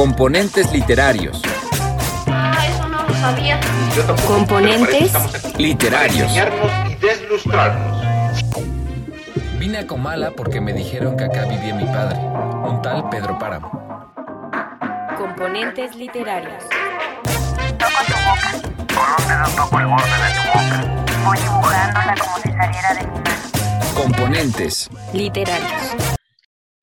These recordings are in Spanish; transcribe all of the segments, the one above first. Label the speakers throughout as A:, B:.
A: Componentes literarios.
B: Ah, eso no lo sabía.
C: Yo tampoco,
D: Componentes
A: literarios.
C: Para enseñarnos y deslustrarnos.
A: Vine a Comala porque me dijeron que acá vivía mi padre, un tal Pedro Páramo.
D: Componentes literarios.
E: Toco tu boca. Con un dedo toco el borde de tu boca. Voy dibujándola como si saliera de mi mano.
A: Componentes.
D: Literarios.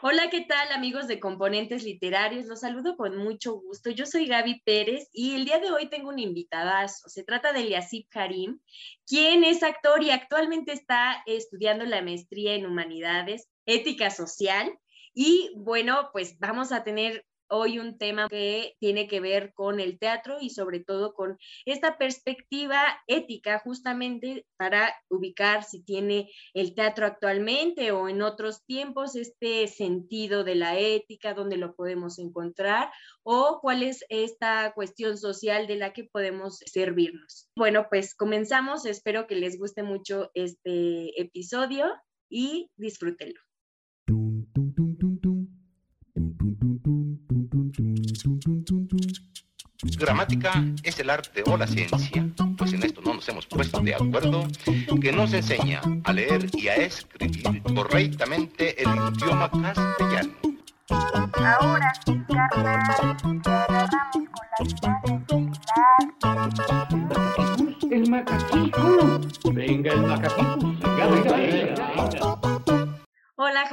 F: Hola, ¿qué tal amigos de Componentes Literarios? Los saludo con mucho gusto. Yo soy Gaby Pérez y el día de hoy tengo un invitadazo. Se trata de Eliasib Karim, quien es actor y actualmente está estudiando la maestría en Humanidades, Ética Social. Y bueno, pues vamos a tener hoy un tema que tiene que ver con el teatro y sobre todo con esta perspectiva ética justamente para ubicar si tiene el teatro actualmente o en otros tiempos este sentido de la ética, dónde lo podemos encontrar o cuál es esta cuestión social de la que podemos servirnos. Bueno, pues comenzamos, espero que les guste mucho este episodio y disfrútenlo.
C: Gramática es el arte o la ciencia, pues en esto no nos hemos puesto de acuerdo, que nos enseña a leer y a escribir correctamente el idioma castellano.
E: Ahora, carnal,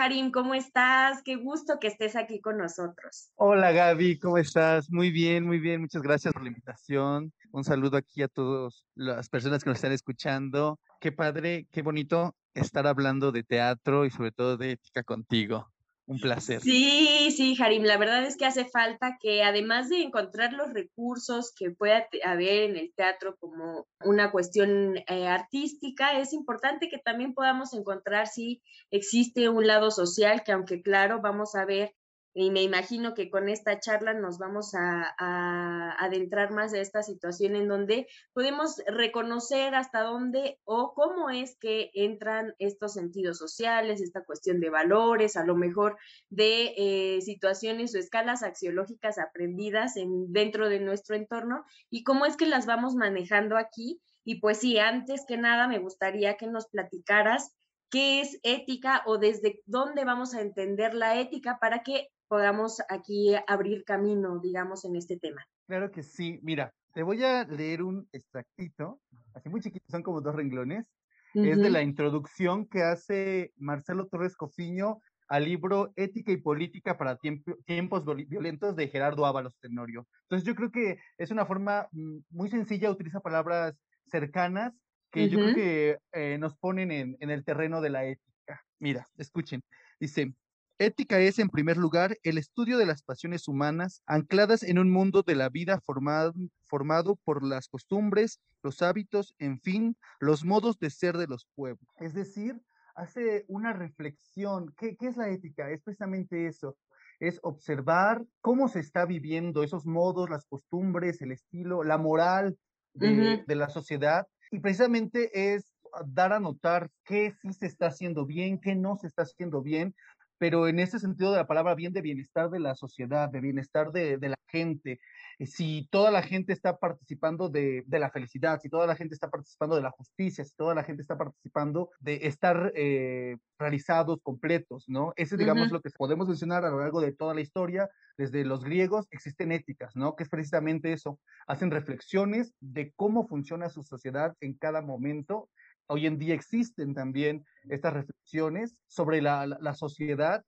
F: Harim, ¿cómo estás? Qué gusto que estés aquí con nosotros.
G: Hola Gaby, ¿cómo estás? Muy bien, muy bien. Muchas gracias por la invitación. Un saludo aquí a todas las personas que nos están escuchando. Qué padre, qué bonito estar hablando de teatro y sobre todo de ética contigo. Un placer.
F: Sí, sí, Harim, la verdad es que hace falta que además de encontrar los recursos que pueda haber en el teatro como una cuestión eh, artística, es importante que también podamos encontrar si existe un lado social, que aunque claro, vamos a ver, y me imagino que con esta charla nos vamos a, a adentrar más de esta situación en donde podemos reconocer hasta dónde o cómo es que entran estos sentidos sociales, esta cuestión de valores, a lo mejor de eh, situaciones o escalas axiológicas aprendidas en, dentro de nuestro entorno y cómo es que las vamos manejando aquí. Y pues sí, antes que nada me gustaría que nos platicaras qué es ética o desde dónde vamos a entender la ética para que podamos aquí abrir camino, digamos, en este tema.
G: Claro que sí. Mira, te voy a leer un extractito, así muy chiquito, son como dos renglones. Es de la introducción que hace Marcelo Torres Cofiño al libro Ética y Política para tiempo- tiempos viol- violentos de Gerardo Ábalos Tenorio. Entonces yo creo que es una forma mm, muy sencilla, utiliza palabras cercanas que yo creo que eh, nos ponen en, en el terreno de la ética. Mira, escuchen. Dice, ética es, en primer lugar, el estudio de las pasiones humanas ancladas en un mundo de la vida formado, formado por las costumbres, los hábitos, en fin, los modos de ser de los pueblos. Es decir, hace una reflexión. ¿Qué, qué es la ética? Es precisamente eso. Es observar cómo se está viviendo esos modos, las costumbres, el estilo, la moral de, de la sociedad. Y precisamente es dar a notar qué sí se está haciendo bien, qué no se está haciendo bien, pero en ese sentido de la palabra bien de bienestar de la sociedad, de bienestar de, de la gente, eh, si toda la gente está participando de, de la felicidad, si toda la gente está participando de la justicia, si toda la gente está participando de estar eh, realizados, completos, ¿no? Ese, digamos,
F: Ujú.
G: lo que podemos mencionar a lo largo de toda la historia, desde los griegos existen éticas, ¿no? Que es precisamente eso, hacen reflexiones de cómo funciona su sociedad en cada momento. Hoy en día existen también estas reflexiones sobre la, la, la sociedad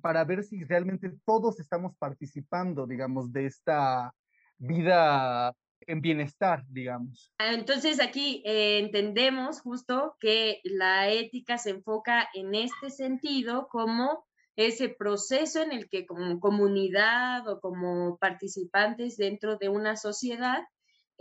G: para ver si realmente todos estamos participando, digamos, de esta vida en bienestar, digamos.
F: Ah, Entonces aquí eh, entendemos justo que la ética se enfoca en este sentido como ese proceso en el que como comunidad o como participantes dentro de una sociedad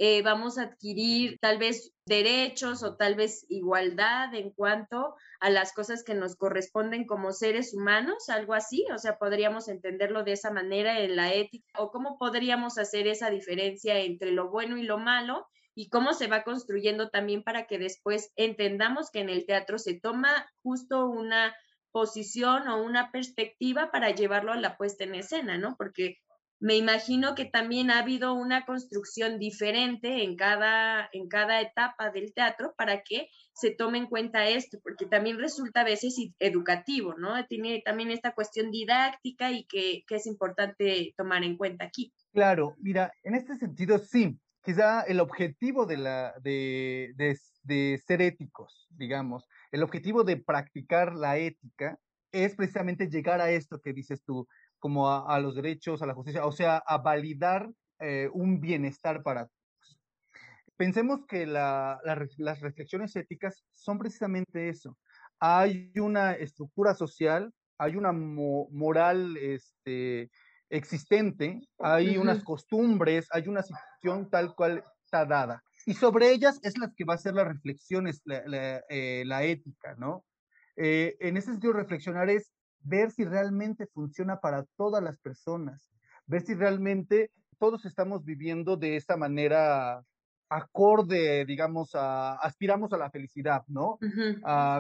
F: eh, vamos a adquirir tal vez derechos o tal vez igualdad en cuanto a las cosas que nos corresponden como seres humanos, algo así, o sea, podríamos entenderlo de esa manera en la ética, o cómo podríamos hacer esa diferencia entre lo bueno y lo malo, y cómo se va construyendo también para que después entendamos que en el teatro se toma justo una posición o una perspectiva para llevarlo a la puesta en escena, ¿no? Porque me imagino que también ha habido una construcción diferente en cada, en cada etapa del teatro para que se tome en cuenta esto, porque también resulta a veces educativo, ¿no? Tiene también esta cuestión didáctica y que, que es importante tomar en cuenta aquí.
G: Claro, mira, en este sentido sí, quizá el objetivo de, la, de, de, de ser éticos, digamos, el objetivo de practicar la ética es precisamente llegar a esto que dices tú, como a, los derechos, a la justicia, o sea, a validar eh, un bienestar para todos. Pensemos que las reflexiones éticas son precisamente eso. Hay una estructura social, hay una moral este, existente, hay unas costumbres, hay una situación tal cual está dada. Y sobre ellas es las que va a ser las reflexiones, la, la, eh, ética, ¿no? Eh, en ese sentido, reflexionar es ver si realmente funciona para todas las personas, ver si realmente todos estamos viviendo de esa manera acorde, digamos, a, aspiramos a la felicidad, ¿no?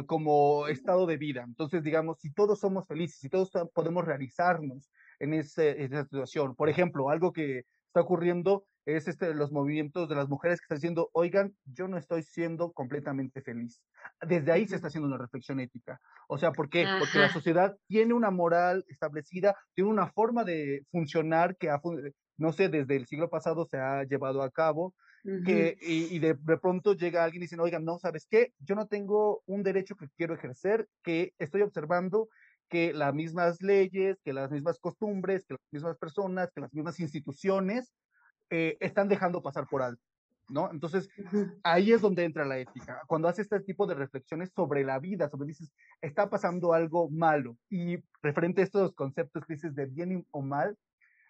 G: como estado de vida. Entonces, digamos, si todos somos felices, si todos podemos realizarnos en, ese, en esa situación. Por ejemplo, algo que está ocurriendo es este, los movimientos de las mujeres que están diciendo, oigan, yo no estoy siendo completamente feliz. Desde ahí se está haciendo una reflexión ética. O sea, ¿por qué? Porque la sociedad tiene una moral establecida, tiene una forma de funcionar que, no sé, desde el siglo pasado se ha llevado a cabo, que, y, de, de, pronto llega alguien y dice, oigan, no, ¿sabes qué? Yo no tengo un derecho que quiero ejercer, que estoy observando que las mismas leyes, que las mismas costumbres, que las mismas personas, que las mismas instituciones eh, están dejando pasar por alto, ¿no? Entonces, ahí es donde entra la ética. Cuando haces este tipo de reflexiones sobre la vida, sobre dices, está pasando algo malo, y referente a estos conceptos que dices de bien o mal,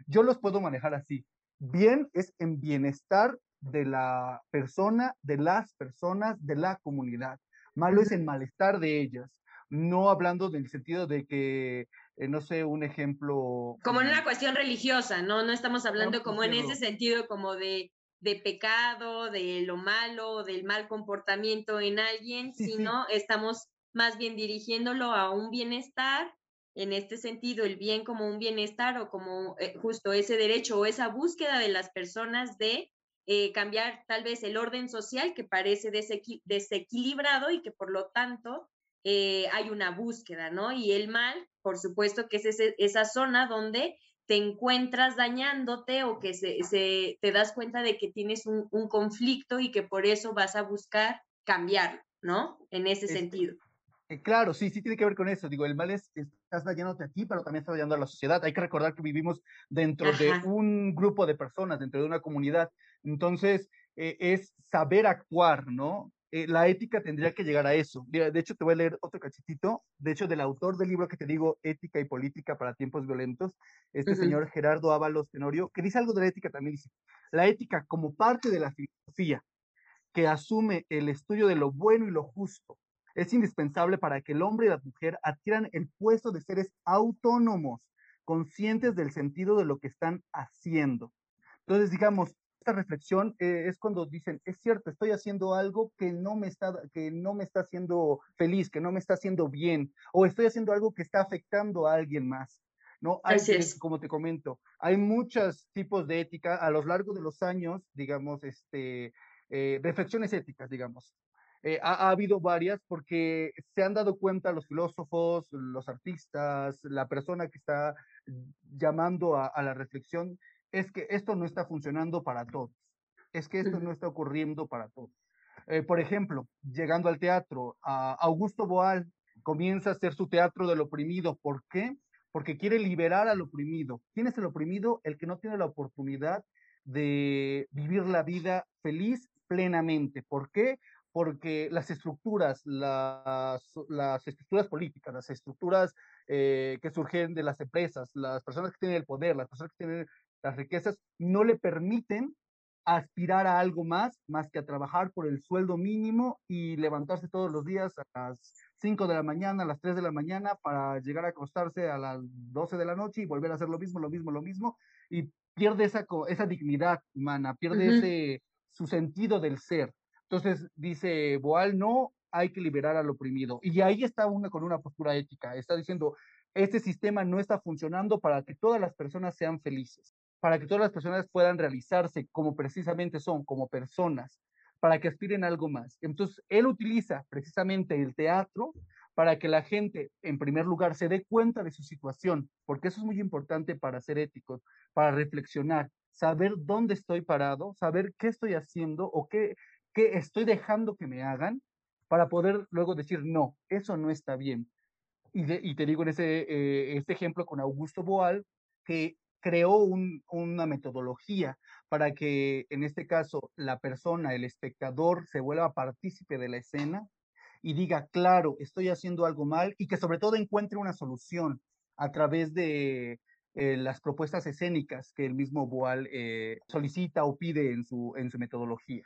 G: yo los puedo manejar así. Bien es en bienestar de la persona, de las personas, de la comunidad. Malo es en malestar de ellas no hablando del sentido de que, eh, no sé, un ejemplo.
F: Como en una cuestión religiosa, ¿no? No estamos hablando como en ese sentido como de, de pecado, de lo malo, del mal comportamiento en alguien, sino estamos más bien dirigiéndolo a un bienestar, en este sentido, el bien como un bienestar o como eh, justo ese derecho o esa búsqueda de las personas de eh, cambiar tal vez el orden social que parece desequilibrado y que por lo tanto eh, hay una búsqueda, ¿no? Y el mal, por supuesto que es esa zona donde te encuentras dañándote o que se, te das cuenta de que tienes un, conflicto y que por eso vas a buscar cambiarlo, ¿no? En ese este, sentido.
G: Eh, claro, sí, sí tiene que ver con eso. Digo, el mal es, estás dañándote a ti, pero también estás dañando a la sociedad. Hay que recordar que vivimos dentro de un grupo de personas, dentro de una comunidad. Entonces, eh, es saber actuar, ¿no? Eh, la ética tendría que llegar a eso. de hecho, te voy a leer otro cachitito, de hecho, del autor del libro que te digo, Ética y Política para Tiempos Violentos, este señor Gerardo Ábalos Tenorio, que dice algo de la ética también, dice, la ética como parte de la filosofía que asume el estudio de lo bueno y lo justo, es indispensable para que el hombre y la mujer adquieran el puesto de seres autónomos, conscientes del sentido de lo que están haciendo. Entonces, digamos, esta reflexión eh, es cuando dicen, es cierto, estoy haciendo algo que no me está, que no me está haciendo feliz, que no me está haciendo bien, o estoy haciendo algo que está afectando a alguien más. ¿no? Hay, como te comento, hay muchos tipos de ética a lo largo de los años, digamos, este, eh, reflexiones éticas, digamos. Eh, ha, habido varias porque se han dado cuenta los filósofos, los artistas, la persona que está llamando a, a la reflexión es que esto no está funcionando para todos, es que esto no está ocurriendo para todos. Eh, por ejemplo, llegando al teatro, Augusto Boal comienza a hacer su teatro del oprimido. ¿Por qué? Porque quiere liberar al oprimido. ¿Quién es el oprimido? El que no tiene la oportunidad de vivir la vida feliz plenamente. ¿Por qué? Porque las estructuras, las, las estructuras políticas, las estructuras eh, que surgen de las empresas, las personas que tienen el poder, las personas que tienen las riquezas no le permiten aspirar a algo más, más que a trabajar por el sueldo mínimo y levantarse todos los días a las 5 de la mañana, a las 3 de la mañana para llegar a acostarse a las 12 de la noche y volver a hacer lo mismo, lo mismo, lo mismo, y pierde esa, esa dignidad humana, pierde ese, su sentido del ser. Entonces dice Boal, no, hay que liberar al oprimido. Y ahí está uno con una postura ética, está diciendo, este sistema no está funcionando para que todas las personas sean felices. Para que todas las personas puedan realizarse como precisamente son, como personas, para que aspiren a algo más. Entonces, él utiliza precisamente el teatro para que la gente, en primer lugar, se dé cuenta de su situación, porque eso es muy importante para ser éticos, para reflexionar, saber dónde estoy parado, saber qué estoy haciendo o qué, qué estoy dejando que me hagan, para poder luego decir, no, eso no está bien. Y, te digo en ese, eh, este ejemplo con Augusto Boal, que creó un, una metodología para que, en este caso, la persona, el espectador, se vuelva partícipe de la escena y diga, claro, estoy haciendo algo mal y que sobre todo encuentre una solución a través de eh, las propuestas escénicas que el mismo Boal eh, solicita o pide en su, en su metodología.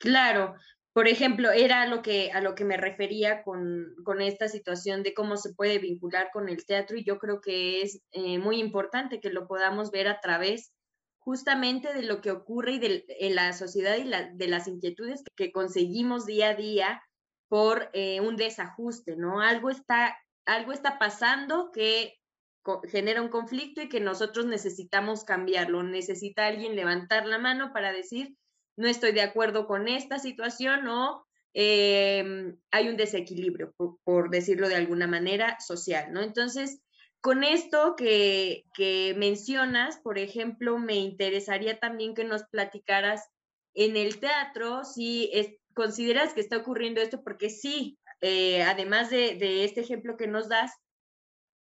F: Claro, por ejemplo, era lo que, a lo que me refería con, con, esta situación de cómo se puede vincular con el teatro y yo creo que es eh, muy importante que lo podamos ver a través justamente de lo que ocurre y de, la sociedad y de las inquietudes que conseguimos día a día por eh, un desajuste, ¿no? Algo está, algo está pasando que genera un conflicto y que nosotros necesitamos cambiarlo. Necesita alguien levantar la mano para decir, no estoy de acuerdo con esta situación o eh, hay un desequilibrio, por, decirlo de alguna manera, social, ¿no? Entonces, con esto que, que mencionas, por ejemplo, me interesaría también que nos platicaras en el teatro si consideras que está ocurriendo esto, porque sí, eh, además de, de, este ejemplo que nos das,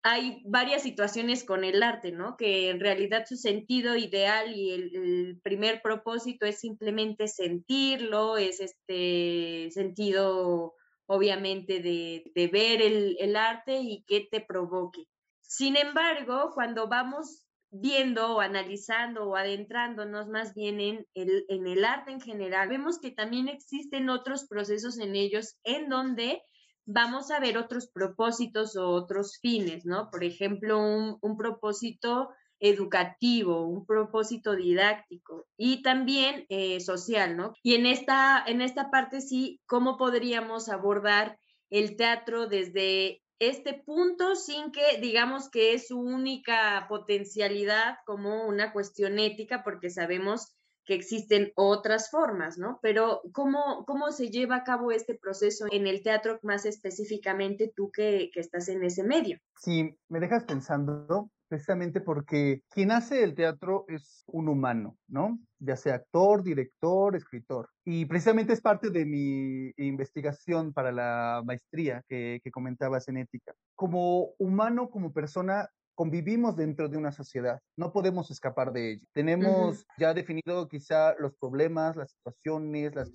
F: hay varias situaciones con el arte, ¿no? Que en realidad su sentido ideal y el, primer propósito es simplemente sentirlo, es este sentido, obviamente, de, de ver el, el, arte y que te provoque. Sin embargo, cuando vamos viendo o analizando o adentrándonos más bien en el, en el arte en general, vemos que también existen otros procesos en ellos en donde vamos a ver otros propósitos o otros fines, ¿no? Por ejemplo, un, propósito educativo, un propósito didáctico y también eh, social, ¿no? Y en esta, en esta parte sí, ¿cómo podríamos abordar el teatro desde este punto sin que digamos que es su única potencialidad como una cuestión ética, porque sabemos que existen otras formas, ¿no? Pero ¿cómo, ¿cómo se lleva a cabo este proceso en el teatro más específicamente tú que, que estás en ese medio?
G: Sí, me dejas pensando precisamente porque quien hace el teatro es un humano, ¿no? Ya sea actor, director, escritor. Y precisamente es parte de mi investigación para la maestría que, que comentabas en ética. Como humano, como persona, convivimos dentro de una sociedad, no podemos escapar de ello. Tenemos ya definido quizá los problemas, las situaciones, las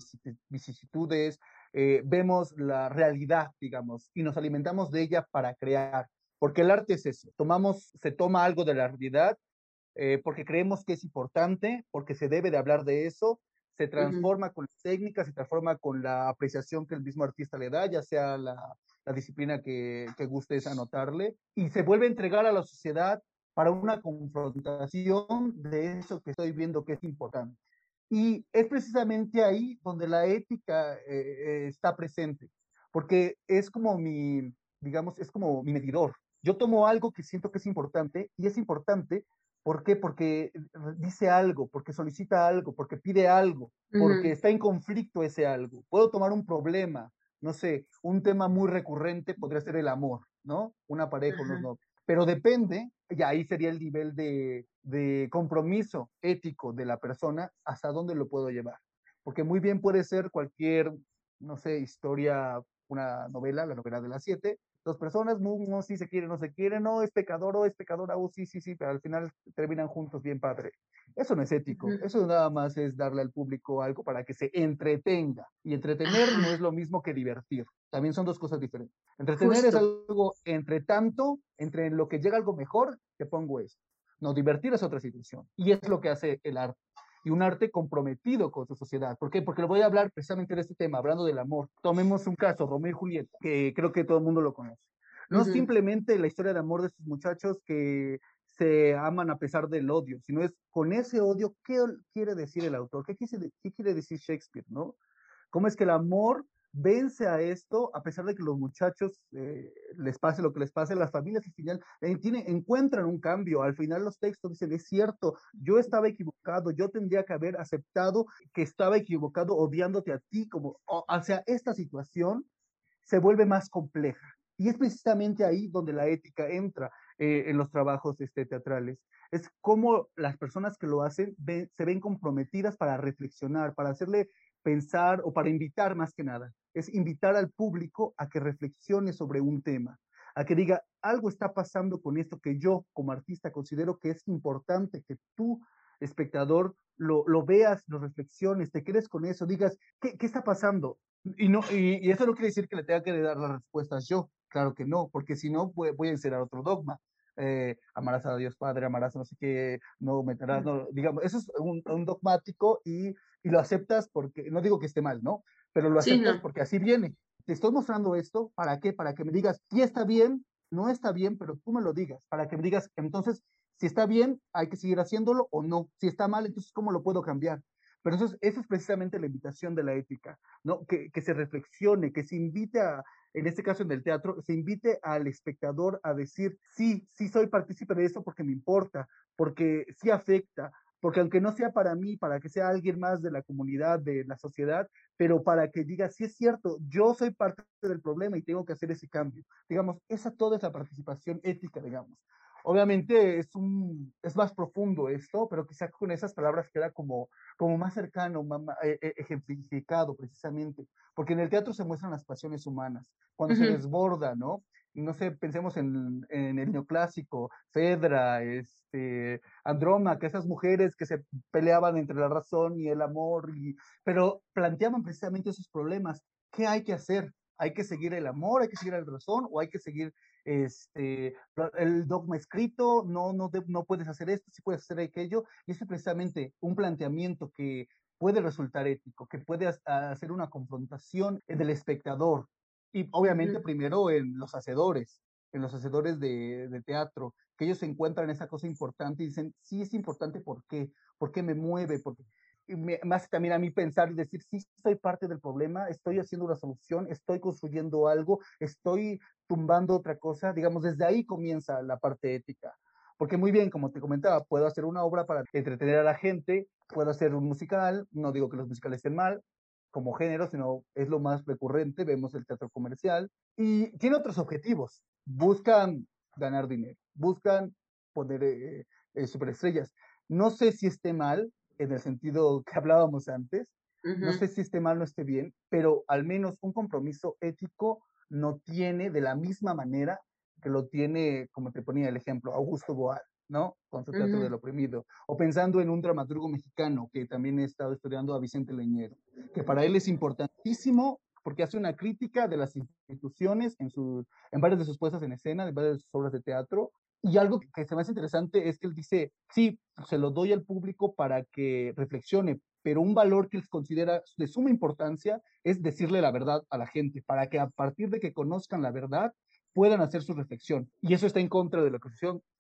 G: vicisitudes, eh, vemos la realidad, digamos, y nos alimentamos de ella para crear, porque el arte es eso, tomamos, se toma algo de la realidad eh, porque creemos que es importante, porque se debe de hablar de eso, se transforma con las técnicas, se transforma con la apreciación que el mismo artista le da, ya sea la, la disciplina que, que gustes anotarle, y se vuelve a entregar a la sociedad para una confrontación de eso que estoy viendo que es importante. Y es precisamente ahí donde la ética eh, eh, está presente, porque es como mi, digamos, es como mi medidor. Yo tomo algo que siento que es importante y es importante, ¿por qué? Porque dice algo, porque solicita algo, porque pide algo, porque está en conflicto ese algo. Puedo tomar un problema, no sé, un tema muy recurrente podría ser el amor, ¿no? Una pareja, unos no. Pero depende, y ahí sería el nivel de, de compromiso ético de la persona, hasta dónde lo puedo llevar. Porque muy bien puede ser cualquier, no sé, historia, una novela, la novela de las siete, dos personas, no, si se quieren, no se quieren, no, es pecador o es pecadora, o sí, sí, sí, pero al final terminan juntos bien padre. Eso no es ético, eso nada más es darle al público algo para que se entretenga. Y entretener no es lo mismo que divertir, también son dos cosas diferentes. Entretener es algo entre tanto, entre lo que llega algo mejor, te pongo esto. No, divertir es otra situación. Y es lo que hace el arte y un arte comprometido con su sociedad. ¿Por qué? Porque le voy a hablar precisamente de este tema, hablando del amor. Tomemos un caso, Romeo y Julieta, que creo que todo el mundo lo conoce. No es simplemente la historia de amor de estos muchachos que se aman a pesar del odio, sino es con ese odio, ¿qué quiere decir el autor? ¿Qué, qué quiere decir Shakespeare, no? ¿Cómo es que el amor vence a esto, a pesar de que los muchachos eh, les pase lo que les pase, las familias al final eh, encuentran un cambio. Al final los textos dicen, es cierto, yo estaba equivocado, yo tendría que haber aceptado que estaba equivocado odiándote a ti, como, o, o sea, esta situación se vuelve más compleja. Y es precisamente ahí donde la ética entra eh, en los trabajos este, teatrales. Es como las personas que lo hacen ven, se ven comprometidas para reflexionar, para hacerle pensar o para invitar más que nada. Es invitar al público a que reflexione sobre un tema, a que diga, algo está pasando con esto que yo como artista considero que es importante que tú, espectador, lo, lo veas, lo reflexiones, te quedes con eso, digas, ¿qué, qué está pasando? Y, no, y, y, eso no quiere decir que le tenga que dar las respuestas yo, claro que no, porque si no voy, voy a encerrar otro dogma. Eh, amarás a Dios Padre, amarás a no sé qué, no meterás, no, digamos, eso es un, un dogmático y, y, lo aceptas porque, no digo que esté mal, ¿no? Pero lo aceptas sí, no. porque así viene. Te estoy mostrando esto, ¿para qué? Para que me digas, si está bien, no está bien, pero tú me lo digas, para que me digas, entonces, si está bien, hay que seguir haciéndolo o no. Si está mal, entonces, ¿cómo lo puedo cambiar? Pero eso es, eso es precisamente la invitación de la ética, ¿no? Que, que, se reflexione, que se invite a, en este caso en el teatro, se invite al espectador a decir, sí, sí soy partícipe de esto porque me importa, porque sí afecta, porque aunque no sea para mí, para que sea alguien más de la comunidad, de la sociedad, pero para que diga, sí es cierto, yo soy parte del problema y tengo que hacer ese cambio. Digamos, esa toda es la participación ética, digamos. Obviamente es, un, es más profundo esto, pero quizá con esas palabras queda como, como más cercano, más, eh, ejemplificado precisamente, porque en el teatro se muestran las pasiones humanas, cuando uh -huh. se desborda, ¿no? No sé, pensemos en, en el neoclásico, Fedra, este, Andrómaca, esas mujeres que se peleaban entre la razón y el amor, y, pero planteaban precisamente esos problemas. ¿Qué hay que hacer? hay que seguir el amor, hay que seguir la razón o hay que seguir este, el dogma escrito, no, no, no puedes hacer esto, sí puedes hacer aquello, y es precisamente un planteamiento que puede resultar ético, que puede hacer una confrontación del espectador, y obviamente sí. primero en los hacedores, en los hacedores de, de, teatro, que ellos encuentran esa cosa importante y dicen, sí es importante, ¿por qué? ¿Por qué me mueve? Porque me, me, hace también a mí pensar y decir, sí, soy parte del problema, estoy haciendo una solución, estoy construyendo algo, estoy tumbando otra cosa, digamos, desde ahí comienza la parte ética. Porque muy bien, como te comentaba, puedo hacer una obra para entretener a la gente, puedo hacer un musical, no digo que los musicales estén mal como género, sino es lo más recurrente, vemos el teatro comercial, y tiene otros objetivos, buscan ganar dinero, buscan poner eh, eh, superestrellas. No sé si esté mal, en el sentido que hablábamos antes. Uh -huh. No sé si esté mal o esté bien, pero al menos un compromiso ético no tiene de la misma manera que lo tiene, como te ponía el ejemplo, Augusto Boal, ¿no? Con su teatro uh -huh. del oprimido. O pensando en un dramaturgo mexicano que también he estado estudiando a Vicente Leñero, que para él es importantísimo porque hace una crítica de las instituciones en, su, en varias de sus puestas en escena, en varias de sus obras de teatro, y algo que se me hace interesante es que él dice, sí, se lo doy al público para que reflexione, pero un valor que él considera de suma importancia es decirle la verdad a la gente, para que a partir de que conozcan la verdad puedan hacer su reflexión. Y eso está en contra de lo que,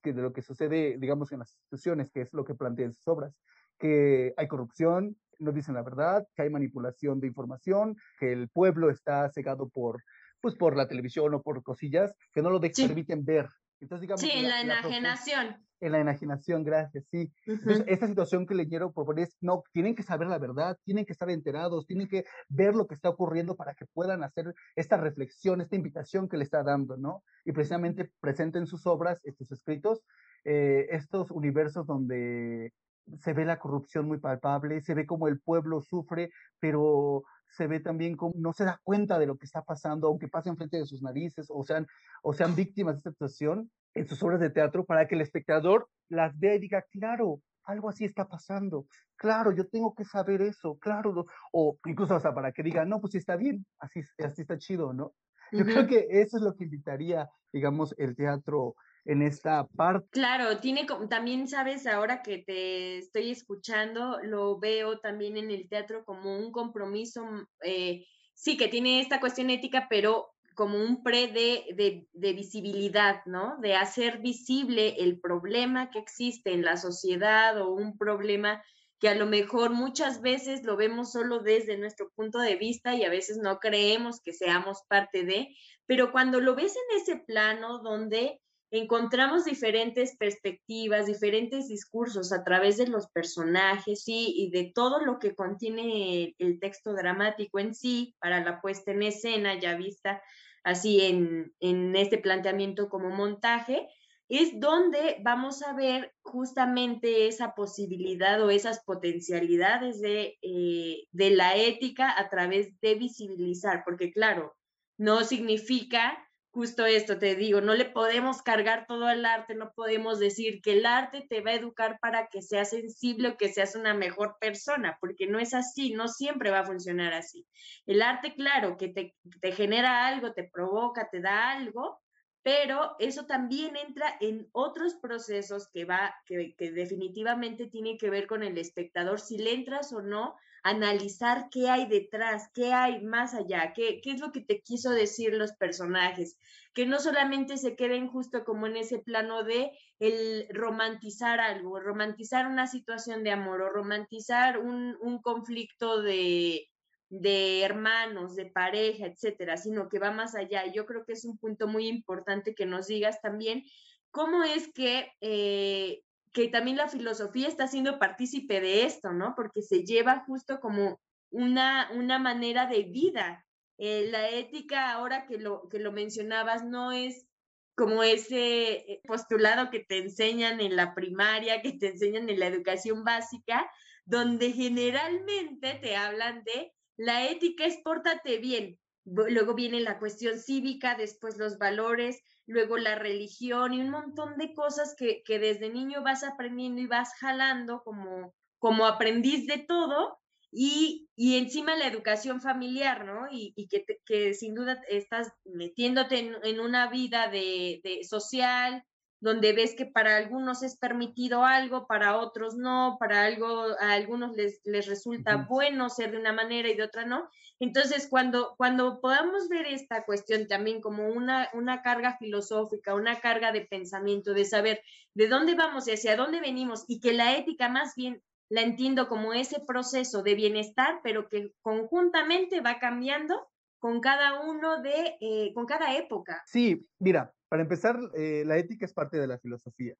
G: que de lo que sucede, digamos, en las instituciones, que es lo que plantean sus obras, que hay corrupción, no dicen la verdad, que hay manipulación de información, que el pueblo está cegado por, pues, por la televisión o por cosillas que no lo sí. permiten ver entonces, digamos,
F: sí, en la, la enajenación.
G: La en la enajenación, gracias, sí. Uh -huh. Entonces, esta situación que Leñero propone es, no, tienen que saber la verdad, tienen que estar enterados, tienen que ver lo que está ocurriendo para que puedan hacer esta reflexión, esta invitación que le está dando, ¿no? Y precisamente presenten sus obras, estos escritos, eh, estos universos donde se ve la corrupción muy palpable, se ve como el pueblo sufre, pero se ve también como no se da cuenta de lo que está pasando, aunque pase enfrente de sus narices o sean, o sean víctimas de esta situación en sus obras de teatro para que el espectador las vea y diga, claro, algo así está pasando, claro, yo tengo que saber eso, claro, o incluso hasta para que diga, no, pues sí está bien, así, así está chido, ¿no? Yo uh -huh. creo que eso es lo que invitaría, digamos, el teatro en esta parte.
F: Claro, tiene también, sabes, ahora que te estoy escuchando, lo veo también en el teatro como un compromiso, eh, sí, que tiene esta cuestión ética, pero como un pre de, de, visibilidad, ¿no? De hacer visible el problema que existe en la sociedad o un problema que a lo mejor muchas veces lo vemos solo desde nuestro punto de vista y a veces no creemos que seamos parte de, pero cuando lo ves en ese plano donde encontramos diferentes perspectivas, diferentes discursos a través de los personajes ¿sí? y de todo lo que contiene el texto dramático en sí para la puesta en escena ya vista así en, en este planteamiento como montaje, es donde vamos a ver justamente esa posibilidad o esas potencialidades de, eh, de la ética a través de visibilizar, porque claro, no significa justo esto, te digo, no le podemos cargar todo al arte, no podemos decir que el arte te va a educar para que seas sensible o que seas una mejor persona, porque no es así, no siempre va a funcionar así. El arte, claro, que te, te genera algo, te provoca, te da algo, pero eso también entra en otros procesos que va, que, que definitivamente tiene que ver con el espectador, si le entras o no analizar qué hay detrás, qué hay más allá, qué, qué es lo que te quiso decir los personajes, que no solamente se queden justo como en ese plano de el romantizar algo, romantizar una situación de amor o romantizar un, un conflicto de, de hermanos, de pareja, etcétera, sino que va más allá. Yo creo que es un punto muy importante que nos digas también cómo es que eh, que también la filosofía está siendo partícipe de esto, ¿no? Porque se lleva justo como una, una manera de vida. Eh, la ética, ahora que lo, que lo mencionabas, no es como ese eh, postulado que te enseñan en la primaria, que te enseñan en la educación básica, donde generalmente te hablan de la ética es pórtate bien. Luego viene la cuestión cívica, después los valores, luego la religión y un montón de cosas que, que desde niño vas aprendiendo y vas jalando como, como aprendiz de todo y, y encima la educación familiar, ¿no? Y, y que, que, sin duda estás metiéndote en, en una vida de, de, social, donde ves que para algunos es permitido algo, para otros no, para algo, a algunos les, les resulta uh -huh. bueno ser de una manera y de otra no. Entonces, cuando, cuando podamos ver esta cuestión también como una, una carga filosófica, una carga de pensamiento, de saber de dónde vamos y hacia dónde venimos, y que la ética más bien la entiendo como ese proceso de bienestar, pero que conjuntamente va cambiando con cada uno de, eh, con cada época.
G: Sí, mira, para empezar, eh, la ética es parte de la filosofía,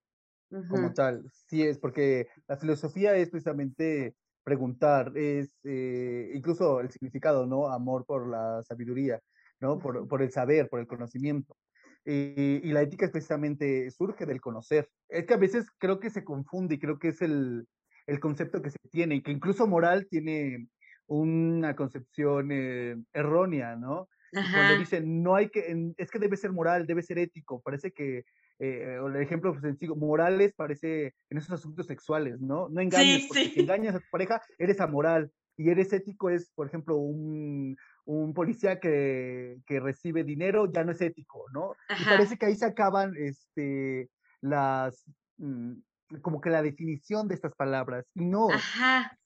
G: uh -huh. como tal. Sí es, porque la filosofía es precisamente preguntar, es eh, incluso el significado, ¿no? Amor por la sabiduría, ¿no? Por, por el saber, por el conocimiento. Y, y, la ética es precisamente surge del conocer. Es que a veces creo que se confunde y creo que es el, el concepto que se tiene y que incluso moral tiene una concepción eh, errónea, ¿no? Cuando dicen, no hay que, es que debe ser moral, debe ser ético, parece que, eh, el ejemplo sencillo, morales parece en esos asuntos sexuales, ¿no? No engañes, sí, porque sí. si engañas a tu pareja, eres amoral, y eres ético es, por ejemplo, un, un policía que, que, recibe dinero, ya no es ético, ¿no? Y parece que ahí se acaban este, las, mm, como que la definición de estas palabras, y no,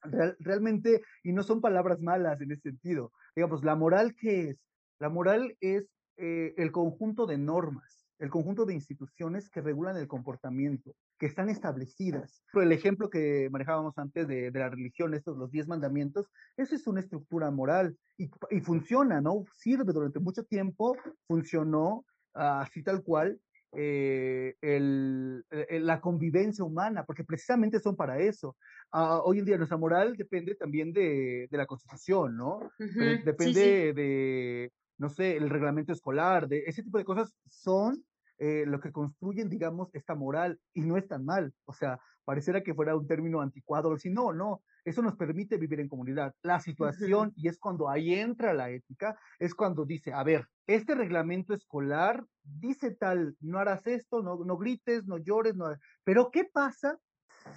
G: real, realmente, y no son palabras malas en ese sentido. Digamos, la moral, ¿qué es? La moral es eh, el conjunto de normas, el conjunto de instituciones que regulan el comportamiento, que están establecidas. El ejemplo que manejábamos antes de, de la religión, estos los diez mandamientos, eso es una estructura moral y, y funciona, ¿no? Sirve durante mucho tiempo, funcionó uh, así tal cual, eh, el, el, la convivencia humana, porque precisamente son para eso. Uh, hoy en día nuestra moral depende también de, de la constitución, ¿no? Uh -huh. Depende sí, sí. de, no sé, el reglamento escolar, de ese tipo de cosas son eh, lo que construyen, digamos, esta moral y no es tan mal. O sea, pareciera que fuera un término anticuado, si no, no, eso nos permite vivir en comunidad. La situación, y es cuando ahí entra la ética, es cuando dice, a ver, este reglamento escolar dice tal, no harás esto, no, no grites, no llores, no... pero ¿qué pasa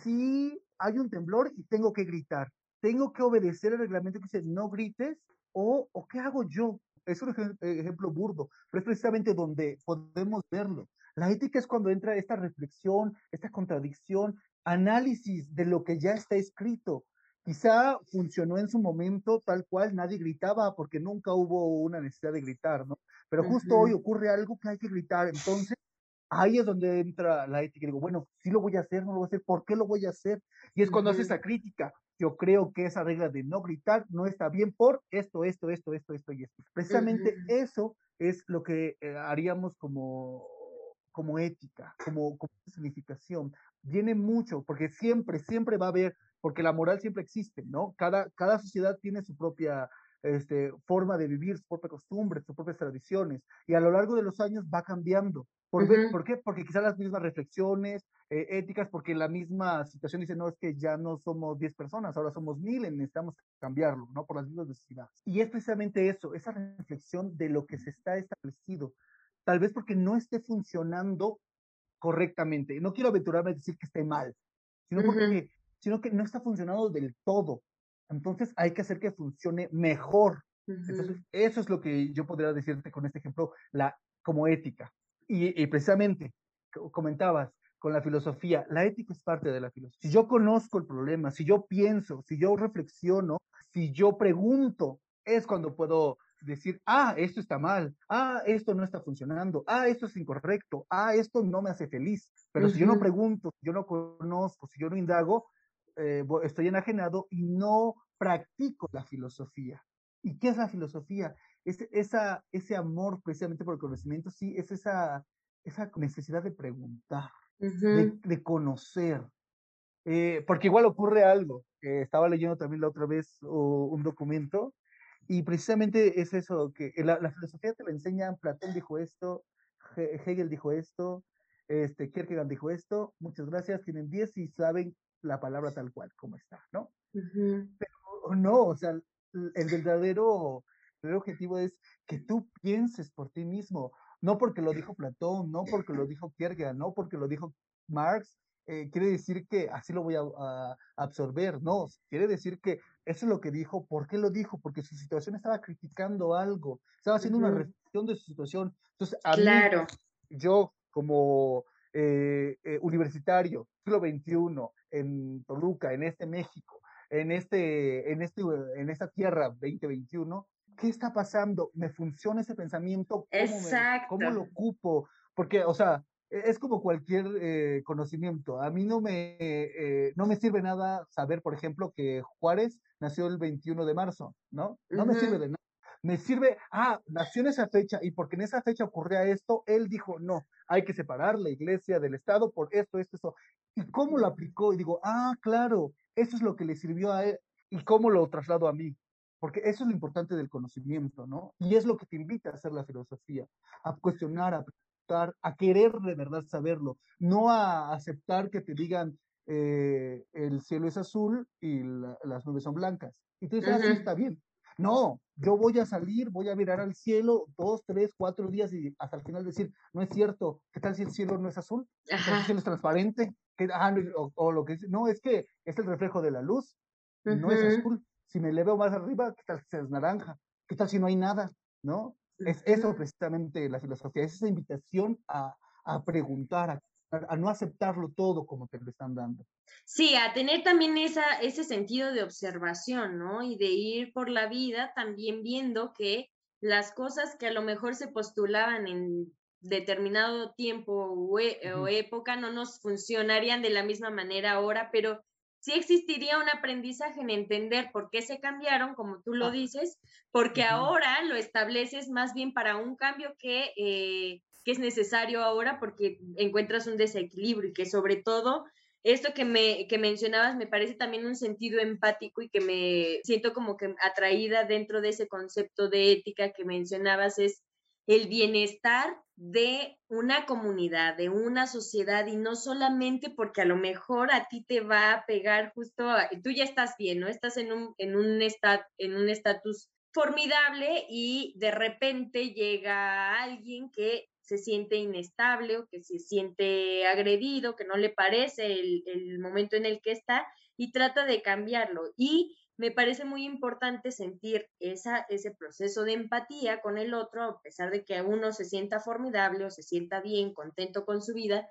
G: si hay un temblor y tengo que gritar? Tengo que obedecer el reglamento que dice no grites o, o qué hago yo? Es un ejemplo burdo, pero es precisamente donde podemos verlo. La ética es cuando entra esta reflexión, esta contradicción, análisis de lo que ya está escrito. Quizá funcionó en su momento tal cual, nadie gritaba porque nunca hubo una necesidad de gritar, ¿no? Pero justo uh -huh. hoy ocurre algo que hay que gritar, entonces ahí es donde entra la ética. Digo, bueno, sí lo voy a hacer, no lo voy a hacer, ¿por qué lo voy a hacer? Y es cuando uh -huh. hace esa crítica. Yo creo que esa regla de no gritar no está bien por esto, esto, esto, esto, esto y esto. Precisamente eso es lo que eh, haríamos como, como ética, como, como significación. Viene mucho, porque siempre, siempre va a haber, porque la moral siempre existe, ¿no? Cada, cada sociedad tiene su propia este, forma de vivir, su propia costumbre, sus propias tradiciones, y a lo largo de los años va cambiando. ¿Por, ¿por qué? Porque quizás las mismas reflexiones eh, éticas, porque la misma situación dice, no, es que ya no somos 10 personas, ahora somos mil, necesitamos cambiarlo, ¿no? Por las mismas necesidades. Y es precisamente eso, esa reflexión de lo que se está establecido, tal vez porque no esté funcionando correctamente. No quiero aventurarme a decir que esté mal, sino, porque, sino que no está funcionando del todo. Entonces hay que hacer que funcione mejor. Entonces, eso es lo que yo podría decirte con este ejemplo, la, como ética. Y, precisamente, comentabas con la filosofía, la ética es parte de la filosofía. Si yo conozco el problema, si yo pienso, si yo reflexiono, si yo pregunto, es cuando puedo decir, ah, esto está mal, ah, esto no está funcionando, ah, esto es incorrecto, ah, esto no me hace feliz. Pero si yo no pregunto, si yo no conozco, si yo no indago, eh, estoy enajenado y no practico la filosofía. ¿Y qué es la filosofía? Es, esa, ese amor precisamente por el conocimiento, sí, es esa, esa necesidad de preguntar, de, conocer. Eh, porque igual ocurre algo. estaba leyendo también la otra vez un documento y precisamente es eso, que la, la, filosofía te la enseñan, Platón dijo esto, Hegel dijo esto, este, Kierkegaard dijo esto, muchas gracias, tienen 10 y saben la palabra tal cual, como está, ¿no? Pero no, o sea, el verdadero, el objetivo es que tú pienses por ti mismo, no porque lo dijo Platón, no porque lo dijo Kierkegaard, no porque lo dijo Marx, eh, quiere decir que así lo voy a, absorber, no, quiere decir que eso es lo que dijo, ¿por qué lo dijo? Porque su situación estaba criticando algo, estaba haciendo una reflexión de su situación. Entonces, a claro. mí, yo como eh, eh, universitario, siglo XXI, en Toluca, en este México, en, este, en, este, en esta tierra 2021, ¿qué está pasando? ¿Me funciona ese pensamiento? ¿Cómo, ¿cómo lo ocupo? Porque, o sea, e, es como cualquier eh, conocimiento. A mí no me, eh, no me sirve nada saber, por ejemplo, que Juárez nació el 21 de marzo, ¿no? No me sirve de nada. Me sirve, ah, nació en esa fecha y porque en esa fecha ocurría esto, él dijo, no, hay que separar la iglesia del Estado por esto, esto, esto. ¿Y cómo lo aplicó? Y digo, ah, claro, eso es lo que le sirvió a él y cómo lo trasladó a mí. Porque eso es lo importante del conocimiento, ¿no? Y es lo que te invita a hacer la filosofía, a cuestionar, a preguntar, a querer de verdad saberlo, no a aceptar que te digan eh, el cielo es azul y las nubes son blancas. Y tú dices, ah, está bien. No, yo voy a salir, voy a mirar al cielo dos, tres, cuatro días y hasta el final decir, no es cierto, ¿qué tal si el cielo no es azul? ¿Qué tal si el cielo es transparente? Ah, o, lo que no, es que es el reflejo de la luz, no es azul. Si me le veo más arriba, ¿qué tal si es naranja? ¿Qué tal si no hay nada? ¿No? Es eso precisamente la filosofía, es esa invitación a, a preguntar, a, a, no aceptarlo todo como te lo están dando.
F: Sí, a tener también esa, ese sentido de observación, ¿no? Y de ir por la vida también viendo que las cosas que a lo mejor se postulaban en determinado tiempo o, e, época no nos funcionarían de la misma manera ahora, pero sí existiría un aprendizaje en entender por qué se cambiaron, como tú lo dices, porque ahora lo estableces más bien para un cambio que, eh, que es necesario ahora porque encuentras un desequilibrio y que sobre todo esto que me que mencionabas me parece también un sentido empático y que me siento como que atraída dentro de ese concepto de ética que mencionabas es el bienestar de una comunidad, de una sociedad y no solamente porque a lo mejor a ti te va a pegar justo, tú ya estás bien, ¿no? Estás en un en un en un estatus formidable y de repente llega alguien que se siente inestable o que se siente agredido, que no le parece el, el momento en el que está y trata de cambiarlo. Y me parece muy importante sentir ese proceso de empatía con el otro, a pesar de que uno se sienta formidable o se sienta bien, contento con su vida,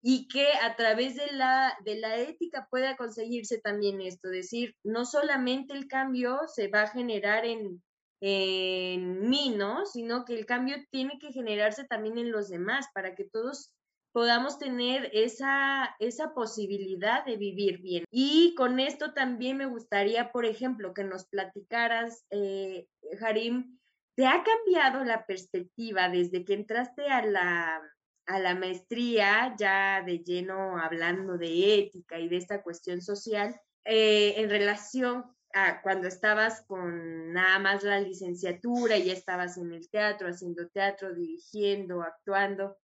F: y que a través de la, de la ética pueda conseguirse también esto, decir, no solamente el cambio se va a generar en, en mí, ¿no? Sino que el cambio tiene que generarse también en los demás para que todos podamos tener esa, esa posibilidad de vivir bien. Y con esto también me gustaría, por ejemplo, que nos platicaras, eh, Harim, ¿te ha cambiado la perspectiva desde que entraste a la, a la maestría, ya de lleno hablando de ética y de esta cuestión social, eh, en relación a cuando estabas con nada más la licenciatura y ya estabas en el teatro, haciendo teatro, dirigiendo, actuando?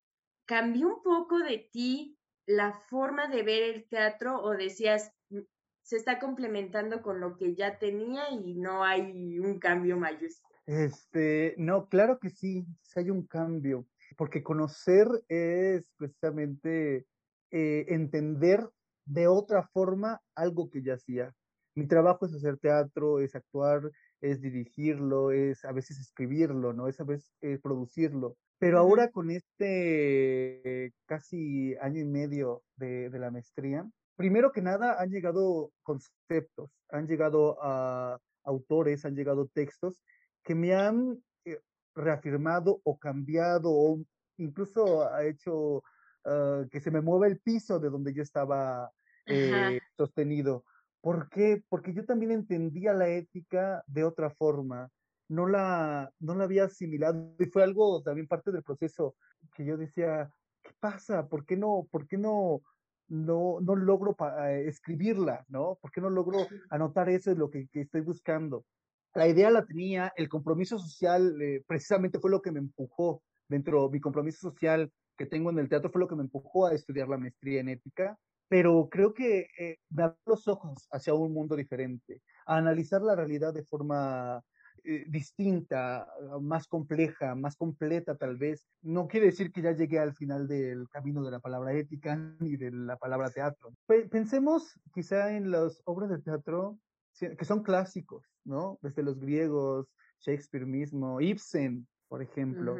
F: ¿Cambió un poco de ti la forma de ver el teatro o decías, "Mm, se está complementando con lo que ya tenía y no hay un cambio mayúsculo?
G: Este, no, claro que sí, sí hay un cambio, porque conocer es precisamente eh, entender de otra forma algo que ya hacía. Mi trabajo es hacer teatro, es actuar, es dirigirlo, es a veces escribirlo, ¿no? Es a veces eh, producirlo. Pero ahora con este casi año y medio de, de la maestría, primero que nada han llegado conceptos, han llegado a autores, han llegado textos que me han eh, reafirmado o cambiado o incluso ha hecho ah, que se me mueva el piso de donde yo estaba eh, sostenido. ¿Por qué? Porque yo también entendía la ética de otra forma, no la, no la había asimilado y fue algo también parte del proceso que yo decía, ¿qué pasa? ¿Por qué no, por qué no, no, no logro eh, escribirla, ¿no? ¿Por qué no logro anotar eso es lo que, que estoy buscando? La idea la tenía, el compromiso social eh, precisamente fue lo que me empujó dentro, mi compromiso social que tengo en el teatro fue lo que me empujó a estudiar la maestría en ética, pero creo que eh, me abrió los ojos hacia un mundo diferente, a analizar la realidad de forma eh, distinta, ah, más compleja, más completa tal vez. No quiere decir que ya llegué al final del camino de la palabra ética ni de la palabra teatro. Pe- pensemos quizá en las obras de teatro que son clásicos, ¿no? Desde los griegos, Shakespeare mismo, Ibsen, por ejemplo,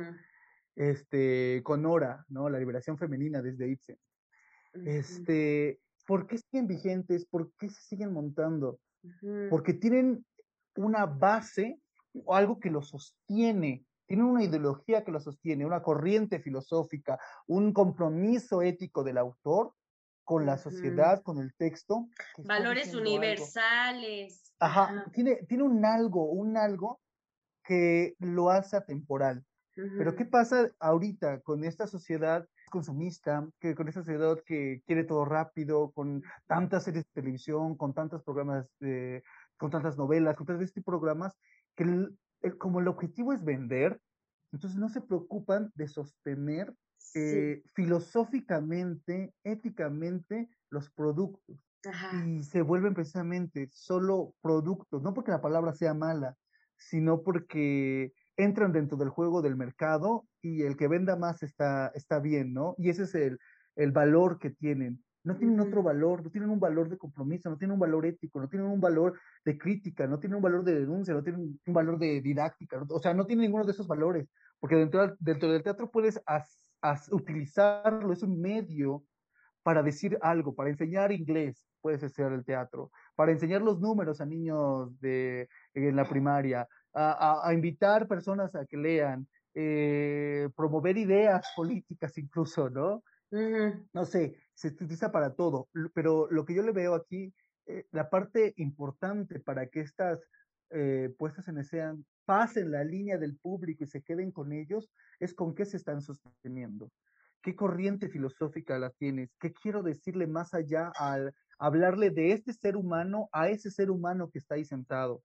G: este, con Nora, ¿no? La liberación femenina desde Ibsen. Este, ¿por qué siguen vigentes? ¿Por qué se siguen montando? Porque tienen una base o algo que lo sostiene, tienen una ideología que lo sostiene, una corriente filosófica, un compromiso ético del autor con la sociedad, con el texto.
F: Valores
G: diciendo algo.
F: universales.
G: Ajá, tiene, tiene un algo, un algo que lo hace atemporal. Pero ¿qué pasa ahorita con esta sociedad consumista, que con esta sociedad que quiere todo rápido, con tantas series de televisión, con tantos programas, de- con tantas novelas, con tantos este programas, que el- el- como el objetivo es vender, entonces no se preocupan de sostener
F: Sí.
G: eh, filosóficamente, éticamente los productos
F: Ajá.
G: y se vuelven precisamente solo productos, no porque la palabra sea mala, sino porque entran dentro del juego del mercado y el que venda más está, está bien, ¿no? Y ese es el, el valor que tienen. No tienen otro valor, no tienen un valor de compromiso, no tienen un valor ético, no tienen un valor de crítica, no tienen un valor de denuncia, no tienen un valor de didáctica, ¿no? o sea, no tienen ninguno de esos valores, porque dentro, del- dentro del teatro puedes as- as- utilizarlo, es un medio para decir algo, para enseñar inglés, puedes hacer el teatro, para enseñar los números a niños de, en la primaria, a, a- a invitar personas a que lean, eh, promover ideas políticas incluso, ¿no? No sé, se utiliza para todo, pero lo que yo le veo aquí, eh, la parte importante para que estas eh, puestas en escena pasen la línea del público y se queden con ellos, es con qué se están sosteniendo. ¿Qué corriente filosófica la tienes? ¿Qué quiero decirle más allá al hablarle de este ser humano a ese ser humano que está ahí sentado?